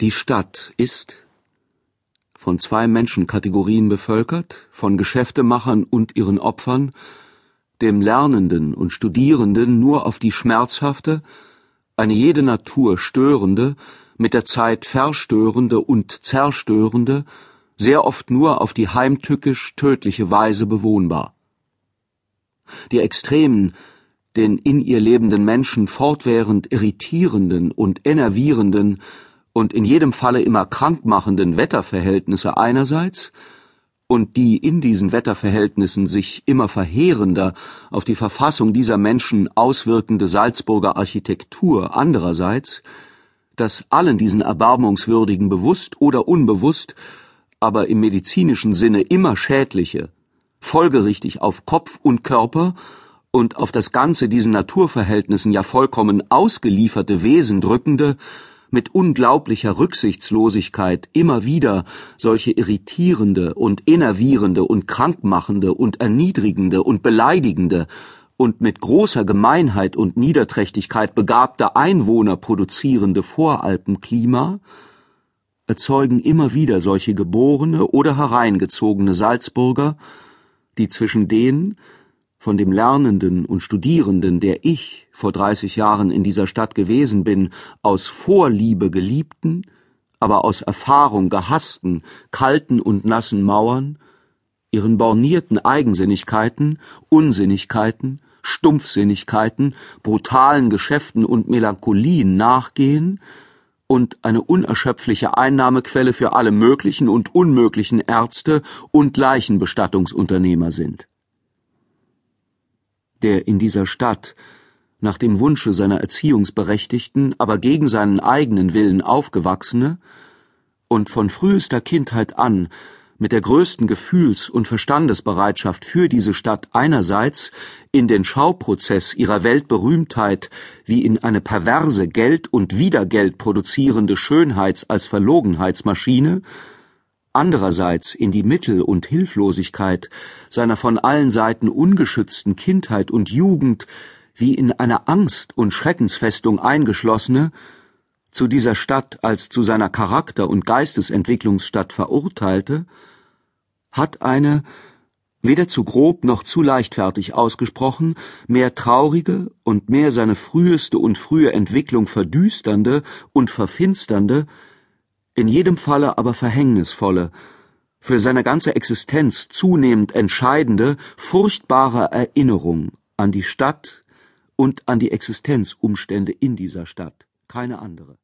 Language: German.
Die Stadt ist von zwei Menschenkategorien bevölkert, von Geschäftemachern und ihren Opfern, dem Lernenden und Studierenden nur auf die schmerzhafte, eine jede Natur störende, mit der Zeit verstörende und zerstörende, sehr oft nur auf die heimtückisch tödliche Weise bewohnbar. Die extremen, den in ihr lebenden Menschen fortwährend irritierenden und enervierenden und in jedem Falle immer krankmachenden Wetterverhältnisse einerseits und die in diesen Wetterverhältnissen sich immer verheerender auf die Verfassung dieser Menschen auswirkende Salzburger Architektur andererseits, dass allen diesen Erbarmungswürdigen bewusst oder unbewusst, aber im medizinischen Sinne immer schädliche, folgerichtig auf Kopf und Körper und auf das Ganze diesen Naturverhältnissen ja vollkommen ausgelieferte Wesen drückende, mit unglaublicher Rücksichtslosigkeit immer wieder solche irritierende und innervierende und krankmachende und erniedrigende und beleidigende und mit großer Gemeinheit und Niederträchtigkeit begabte Einwohner produzierende Voralpenklima erzeugen immer wieder solche geborene oder hereingezogene Salzburger, die zwischen denen, von dem Lernenden und Studierenden, der ich vor 30 Jahren in dieser Stadt gewesen bin, aus Vorliebe geliebten, aber aus Erfahrung gehassten, kalten und nassen Mauern, ihren bornierten Eigensinnigkeiten, Unsinnigkeiten, Stumpfsinnigkeiten, brutalen Geschäften und Melancholien nachgehen und eine unerschöpfliche Einnahmequelle für alle möglichen und unmöglichen Ärzte und Leichenbestattungsunternehmer sind der in dieser Stadt, nach dem Wunsche seiner Erziehungsberechtigten, aber gegen seinen eigenen Willen aufgewachsene und von frühester Kindheit an mit der größten Gefühls- und Verstandesbereitschaft für diese Stadt einerseits in den Schauprozess ihrer Weltberühmtheit wie in eine perverse Geld und Wiedergeld produzierende Schönheits- als Verlogenheitsmaschine andererseits in die Mittel- und Hilflosigkeit seiner von allen Seiten ungeschützten Kindheit und Jugend wie in eine Angst- und Schreckensfestung eingeschlossene, zu dieser Stadt als zu seiner Charakter- und Geistesentwicklungsstadt verurteilte, hat eine, weder zu grob noch zu leichtfertig ausgesprochen, mehr traurige und mehr seine früheste und frühe Entwicklung verdüsternde und verfinsternde, in jedem Falle aber verhängnisvolle, für seine ganze Existenz zunehmend entscheidende, furchtbare Erinnerung an die Stadt und an die Existenzumstände in dieser Stadt, keine andere.